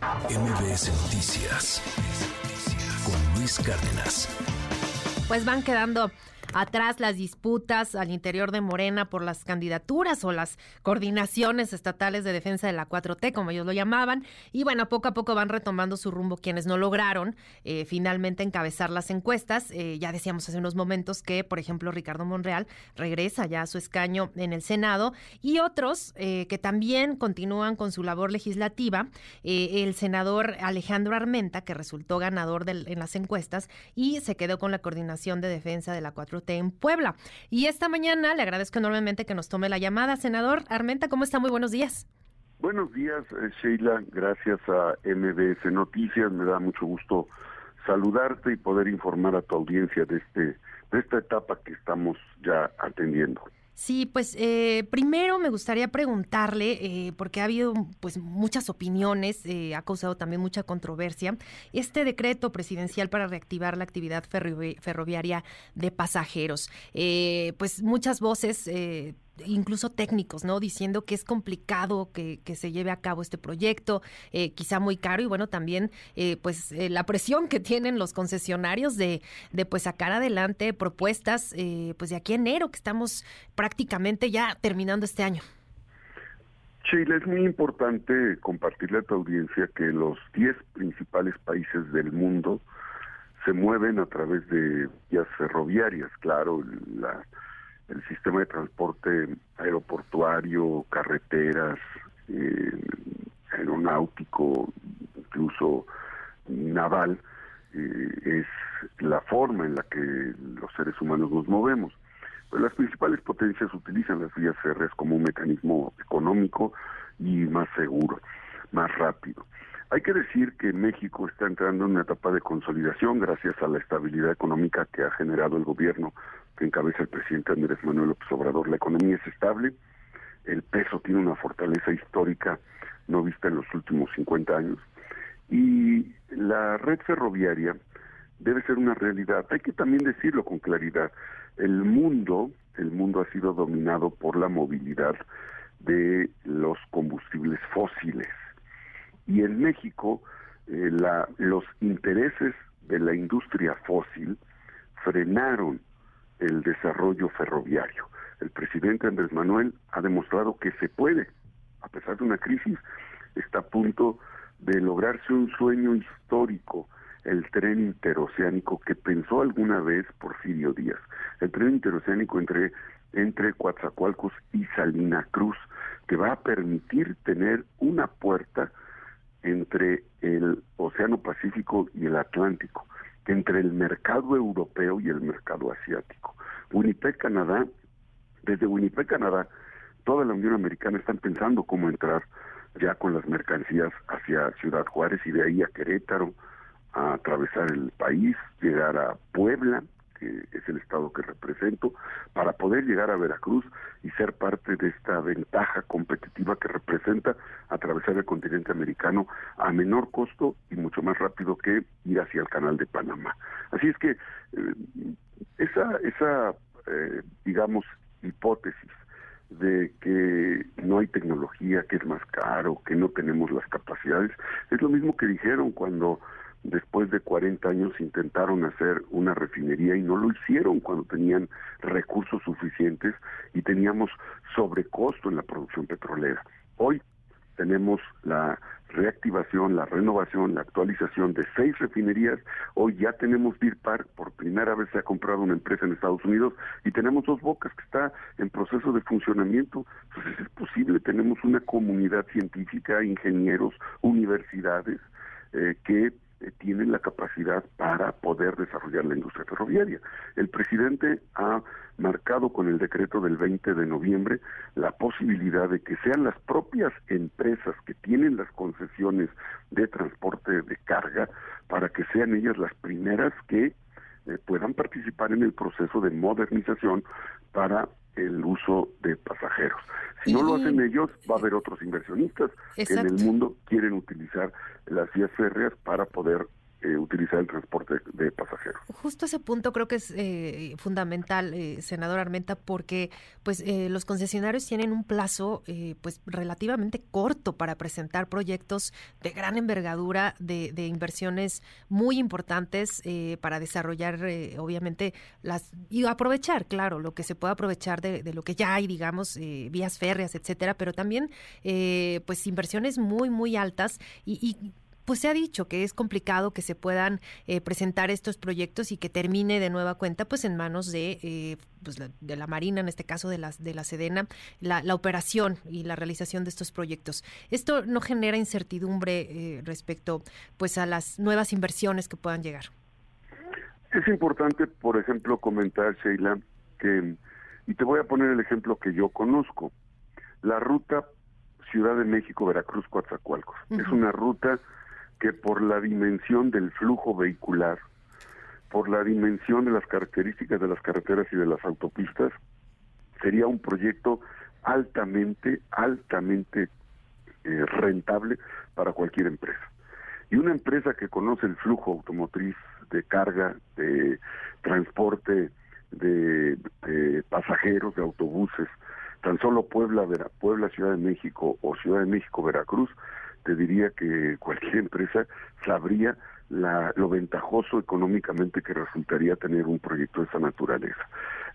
MBS Noticias con Luis Cárdenas. Pues van quedando atrás las disputas al interior de Morena por las candidaturas o las coordinaciones estatales de defensa de la 4T, como ellos lo llamaban. Y bueno, poco a poco van retomando su rumbo quienes no lograron eh, finalmente encabezar las encuestas. Eh, ya decíamos hace unos momentos que, por ejemplo, Ricardo Monreal regresa ya a su escaño en el Senado y otros eh, que también continúan con su labor legislativa. el senador Alejandro Armenta, que resultó ganador en las encuestas y se quedó con la coordinación de defensa de la 4T en Puebla. Y esta mañana le agradezco enormemente que nos tome la llamada. Senador Armenta, ¿cómo está? Muy buenos días. Buenos días, eh, Sheila. Gracias a MBS Noticias. Me da mucho gusto saludarte y poder informar a tu audiencia de este de esta etapa que estamos ya atendiendo. Sí, pues eh, primero me gustaría preguntarle, eh, porque ha habido pues muchas opiniones, eh, ha causado también mucha controversia, este decreto presidencial para reactivar la actividad ferroviaria de pasajeros. pues muchas voces incluso técnicos, ¿no? Diciendo que es complicado que, se lleve a cabo este proyecto, eh, quizá muy caro y bueno, también eh, pues eh, la presión que tienen los concesionarios de, de pues sacar adelante propuestas pues de aquí a enero que estamos prácticamente ya terminando este año. Chile, es muy importante compartirle a tu audiencia que los 10 principales países del mundo se mueven a través de vías ferroviarias, claro, la el sistema de transporte aeroportuario, carreteras, eh, aeronáutico, incluso naval, eh, es la forma en la que los seres humanos nos movemos. Pues las principales potencias utilizan las vías férreas como un mecanismo económico y más seguro, más rápido. Hay que decir que México está entrando en una etapa de consolidación gracias a la estabilidad económica que ha generado el gobierno que encabeza el presidente Andrés Manuel López Obrador. La economía es estable, el peso tiene una fortaleza histórica no vista en los últimos 50 años y la red ferroviaria debe ser una realidad. Hay que también decirlo con claridad. El mundo, el mundo ha sido dominado por la movilidad de los combustibles fósiles y en México eh, los intereses de la industria fósil frenaron el desarrollo ferroviario. El presidente Andrés Manuel ha demostrado que se puede, a pesar de una crisis, está a punto de lograrse un sueño histórico, el tren interoceánico que pensó alguna vez Porfirio Díaz. El tren interoceánico entre, entre Coatzacoalcos y Salina Cruz, que va a permitir tener una puerta entre el Océano Pacífico y el Atlántico, entre el mercado europeo y el mercado asiático. Winnipeg, Canadá, desde Winnipeg, Canadá, toda la Unión Americana están pensando cómo entrar ya con las mercancías hacia Ciudad Juárez y de ahí a Querétaro, a atravesar el país, llegar a Puebla, que es el estado que represento, para poder llegar a Veracruz y ser parte de esta ventaja competitiva que representa atravesar el continente americano a menor costo y mucho más rápido que ir hacia el canal de Panamá. Así es que eh, esa, esa eh, digamos, hipótesis de que no hay tecnología, que es más caro, que no tenemos las capacidades, es lo mismo que dijeron cuando después de 40 años intentaron hacer una refinería y no lo hicieron cuando tenían recursos suficientes y teníamos sobrecosto en la producción petrolera. Hoy tenemos la reactivación, la renovación, la actualización de seis refinerías. Hoy ya tenemos Deer Park, por primera vez se ha comprado una empresa en Estados Unidos y tenemos dos bocas que está en proceso de funcionamiento. Entonces es posible, tenemos una comunidad científica, ingenieros, universidades eh, que eh, tienen la capacidad para poder desarrollar la industria ferroviaria. El presidente ha marcado con el decreto del 20 de noviembre la posibilidad de que sean las propias empresas que tienen las concesiones de transporte de carga para que sean ellas las primeras que eh, puedan participar en el proceso de modernización para el uso de pasajeros. Si no lo hacen ellos, va a haber otros inversionistas que en el mundo quieren utilizar las vías férreas para poder eh, utilizar el transporte de pasajeros. justo ese punto creo que es eh, fundamental, eh, senador Armenta, porque pues eh, los concesionarios tienen un plazo pues relativamente corto para presentar proyectos de gran envergadura, de, inversiones muy importantes para desarrollar, obviamente, las y aprovechar, claro, lo que se puede aprovechar de, lo que ya hay, digamos, vías férreas, etcétera, pero también pues inversiones muy, muy altas y, y pues se ha dicho que es complicado que se puedan eh, presentar estos proyectos y que termine de nueva cuenta pues en manos de, eh, pues, la, de la Marina, en este caso de la, de la Sedena, la, operación y la realización de estos proyectos. Esto no genera incertidumbre eh, respecto pues a las nuevas inversiones que puedan llegar. Es importante, por ejemplo, comentar, Sheila, que, y te voy a poner el ejemplo que yo conozco, la ruta Ciudad de México, Veracruz, Coatzacoalcos. Es una ruta que por la dimensión del flujo vehicular, por la dimensión de las características de las carreteras y de las autopistas, sería un proyecto altamente, altamente eh, rentable para cualquier empresa. Y una empresa que conoce el flujo automotriz de carga, de transporte de, pasajeros, de autobuses, tan solo Puebla, Puebla, Ciudad de México o Ciudad de México, Veracruz, te diría que cualquier empresa sabría la, lo ventajoso económicamente que resultaría tener un proyecto de esa naturaleza.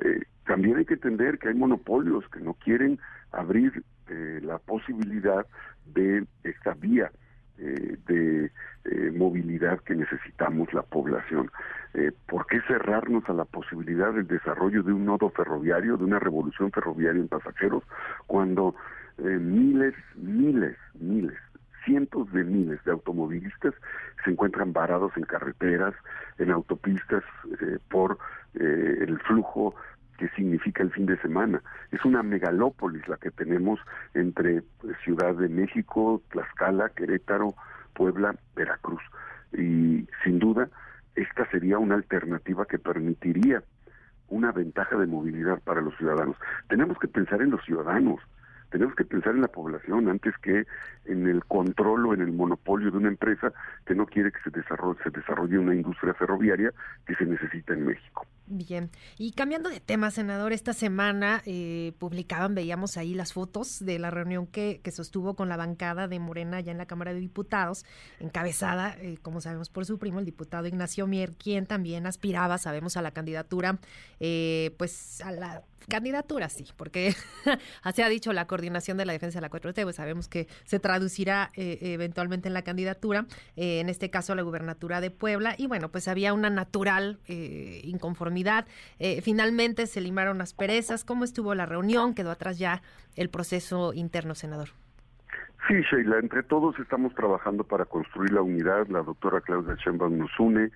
Eh, también hay que entender que hay monopolios que no quieren abrir eh, la posibilidad de esta vía eh, de movilidad que necesitamos la población. ¿Por qué cerrarnos a la posibilidad del desarrollo de un nodo ferroviario, de una revolución ferroviaria en pasajeros, cuando miles, miles, miles cientos de miles de automovilistas se encuentran varados en carreteras, en autopistas, eh, por eh, el flujo que significa el fin de semana. Es una megalópolis la que tenemos entre pues, Ciudad de México, Tlaxcala, Querétaro, Puebla, Veracruz. Y sin duda, esta sería una alternativa que permitiría una ventaja de movilidad para los ciudadanos. Tenemos que pensar en los ciudadanos, tenemos que pensar en la población antes que en el control o en el monopolio de una empresa que no quiere que se desarrolle, una industria ferroviaria que se necesita en México. Bien, y cambiando de tema, senador, esta semana eh, publicaban, veíamos ahí las fotos de la reunión que, que, sostuvo con la bancada de Morena ya en la Cámara de Diputados, encabezada, eh, como sabemos, por su primo, el diputado Ignacio Mier, quien también aspiraba, sabemos, a la candidatura, eh, pues a la candidatura, sí, porque se ha dicho la coordinación de la defensa de la 4T, pues sabemos que se traducirá eventualmente en la candidatura, en este caso a la gubernatura de Puebla, y bueno, pues había una natural inconformidad eh, finalmente se limaron las perezas. ¿Cómo estuvo la reunión? ¿Quedó atrás ya el proceso interno, senador? Sí, Sheila, entre todos estamos trabajando para construir la unidad. La doctora Claudia Sheinbaum nos une,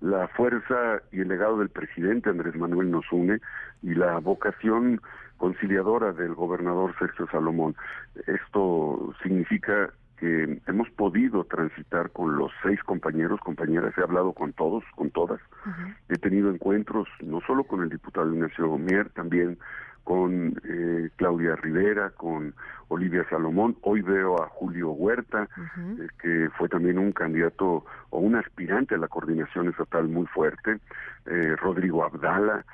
la fuerza y el legado del presidente Andrés Manuel nos une y la vocación conciliadora del gobernador Sergio Salomón. Esto significa que hemos podido transitar con los seis compañeros, compañeras, he hablado con todos, con todas, he tenido encuentros no solo con el diputado Ignacio Mier, también con eh, Claudia Rivera, con Olivia Salomón, hoy veo a Julio Huerta, eh, que fue también un candidato o un aspirante a la coordinación estatal muy fuerte, eh, Rodrigo Abdala,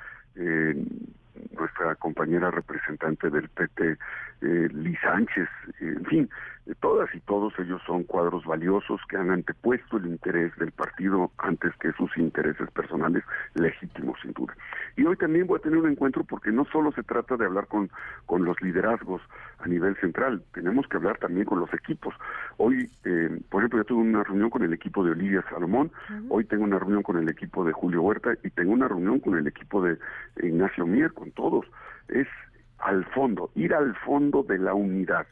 nuestra compañera representante del PT, eh, Liz Sánchez, en fin, todas y todos ellos son cuadros valiosos que han antepuesto el interés del partido antes que sus intereses personales, legítimos sin duda. Y hoy también voy a tener un encuentro porque no solo se trata de hablar con, con los liderazgos a nivel central, tenemos que hablar también con los equipos. Hoy, eh, por ejemplo, yo tuve una reunión con el equipo de Olivia Salomón, hoy tengo una reunión con el equipo de Julio Huerta y tengo una reunión con el equipo de Ignacio Mier, con todos. Es al fondo, ir al fondo de la unidad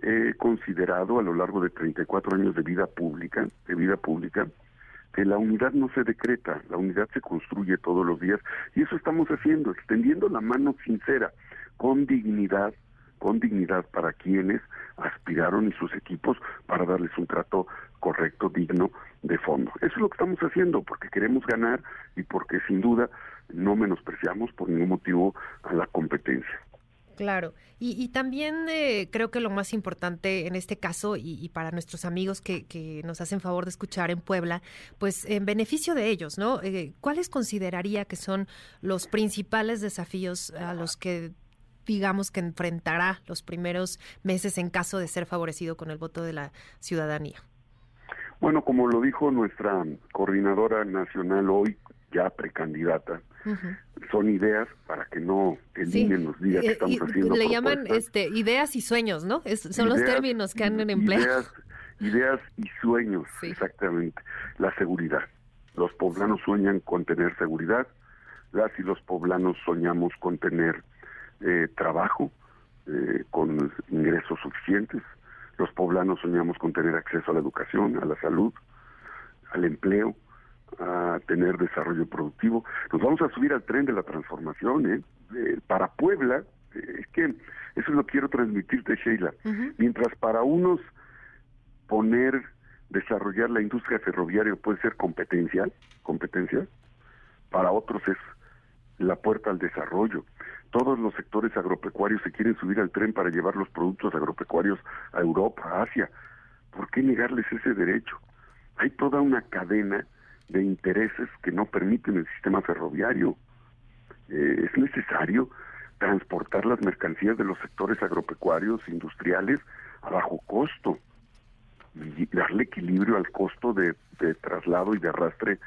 he considerado a lo largo de 34 años de vida pública, de vida pública, que la unidad no se decreta, la unidad se construye todos los días y eso estamos haciendo, extendiendo la mano sincera, con dignidad, con dignidad para quienes aspiraron y sus equipos para darles un trato correcto, digno, de fondo. Eso es lo que estamos haciendo porque queremos ganar y porque sin duda no menospreciamos por ningún motivo a la competencia. Claro, y, también eh, creo que lo más importante en este caso y, para nuestros amigos que, nos hacen favor de escuchar en Puebla, pues en beneficio de ellos, ¿no? Eh, ¿Cuáles consideraría que son los principales desafíos a los que digamos que enfrentará los primeros meses en caso de ser favorecido con el voto de la ciudadanía? Bueno, como lo dijo nuestra coordinadora nacional hoy, ya precandidata, son ideas para que no eliminen los días que eh, estamos haciendo. Le llaman este, ideas y sueños, ¿no? son los términos que han en empleo. Ideas, ideas y sueños, exactamente. La seguridad. Los poblanos sueñan con tener seguridad, las y los poblanos soñamos con tener eh, trabajo, eh, con ingresos suficientes. Los poblanos soñamos con tener acceso a la educación, a la salud, al empleo, a tener desarrollo productivo. Nos vamos a subir al tren de la transformación. ¿eh? eh para Puebla, es que eso es lo que quiero transmitirte, Sheila. Mientras para unos poner, desarrollar la industria ferroviaria puede ser competencia, competencia, para otros es la puerta al desarrollo. Todos los sectores agropecuarios se quieren subir al tren para llevar los productos agropecuarios a Europa, a Asia. ¿Por qué negarles ese derecho? Hay toda una cadena de intereses que no permiten el sistema ferroviario. Eh, es necesario transportar las mercancías de los sectores agropecuarios, industriales, a bajo costo y darle equilibrio al costo de, de traslado y de arrastre,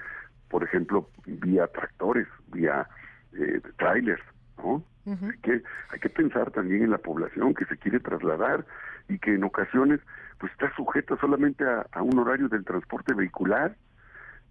por ejemplo, vía tractores, vía eh, trailers, ¿no? hay, que, hay que pensar también en la población que se quiere trasladar y que en ocasiones pues está sujeta solamente a, un horario del transporte vehicular.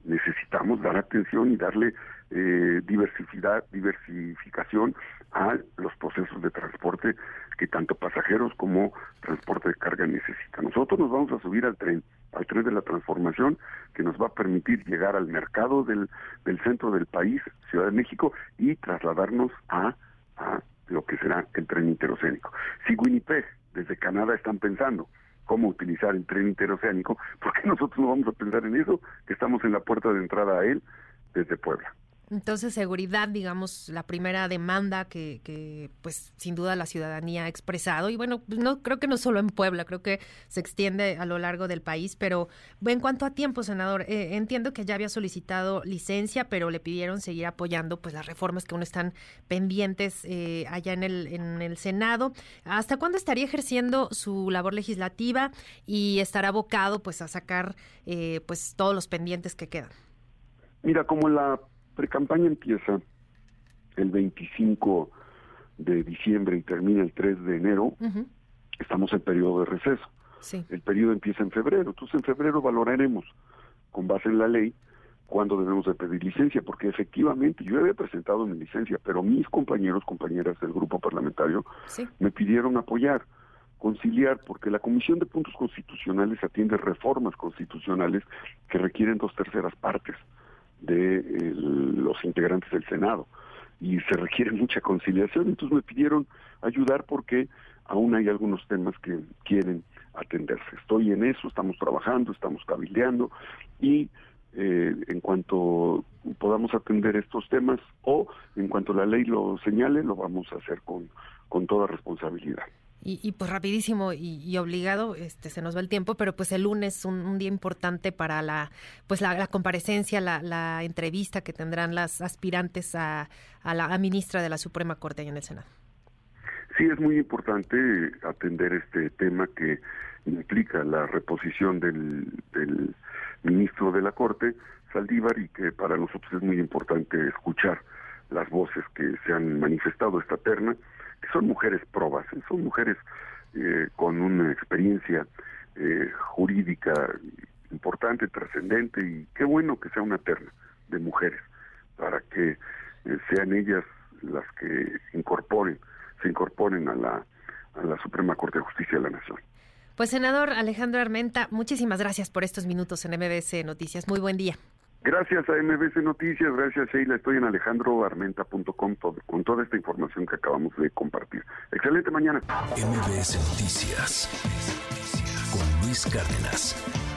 Necesitamos dar atención y darle eh, diversificidad, diversificación a los procesos de transporte que tanto pasajeros como transporte de carga necesitan. Nosotros nos vamos a subir al tren, al tren de la transformación que nos va a permitir llegar al mercado del, del centro del país, Ciudad de México, y trasladarnos a a lo que será el tren interoceánico. Si Winnipeg desde Canadá están pensando cómo utilizar el tren interoceánico, ¿por qué nosotros no vamos a pensar en eso? Que estamos en la puerta de entrada a él desde Puebla. Entonces, seguridad, digamos, la primera demanda que, que, pues, sin duda la ciudadanía ha expresado. Y bueno, pues, no creo que no solo en Puebla, creo que se extiende a lo largo del país. Pero en cuanto a tiempo, senador, eh, entiendo que ya había solicitado licencia, pero le pidieron seguir apoyando, pues, las reformas que aún están pendientes eh, allá en el, en el Senado. ¿Hasta cuándo estaría ejerciendo su labor legislativa y estará abocado, pues, a sacar, eh, pues, todos los pendientes que quedan? Mira, como la Pre-campaña empieza el 25 de diciembre y termina el 3 de enero. Estamos en periodo de receso. El periodo empieza en febrero. Entonces, en febrero valoraremos, con base en la ley, cuándo debemos de pedir licencia, porque efectivamente yo había presentado mi licencia, pero mis compañeros, compañeras del grupo parlamentario, me pidieron apoyar, conciliar, porque la Comisión de Puntos Constitucionales atiende reformas constitucionales que requieren dos terceras partes de los integrantes del Senado y se requiere mucha conciliación. Entonces me pidieron ayudar porque aún hay algunos temas que quieren atenderse. Estoy en eso, estamos trabajando, estamos cabildeando y eh, en cuanto podamos atender estos temas o en cuanto la ley lo señale, lo vamos a hacer con, con toda responsabilidad. Y, pues rapidísimo y, obligado, este se nos va el tiempo, pero pues el lunes un, un día importante para la pues la, comparecencia, la, entrevista que tendrán las aspirantes a, a la ministra de la Suprema Corte en el Senado. Sí, es muy importante atender este tema que implica la reposición del, del ministro de la Corte, Saldívar, y que para nosotros es muy importante escuchar las voces que se han manifestado esta terna son mujeres probas, ¿eh? son mujeres eh, con una experiencia eh, jurídica importante, trascendente, y qué bueno que sea una terna de mujeres, para que sean ellas las que incorporen, se incorporen a la, a la Suprema Corte de Justicia de la Nación. Pues senador Alejandro Armenta, muchísimas gracias por estos minutos en MBS Noticias. Muy buen día. Gracias a MBC Noticias, gracias Sheila, estoy en alejandroarmenta.com con toda esta información que acabamos de compartir. Excelente mañana. MBS Noticias con Luis Cárdenas.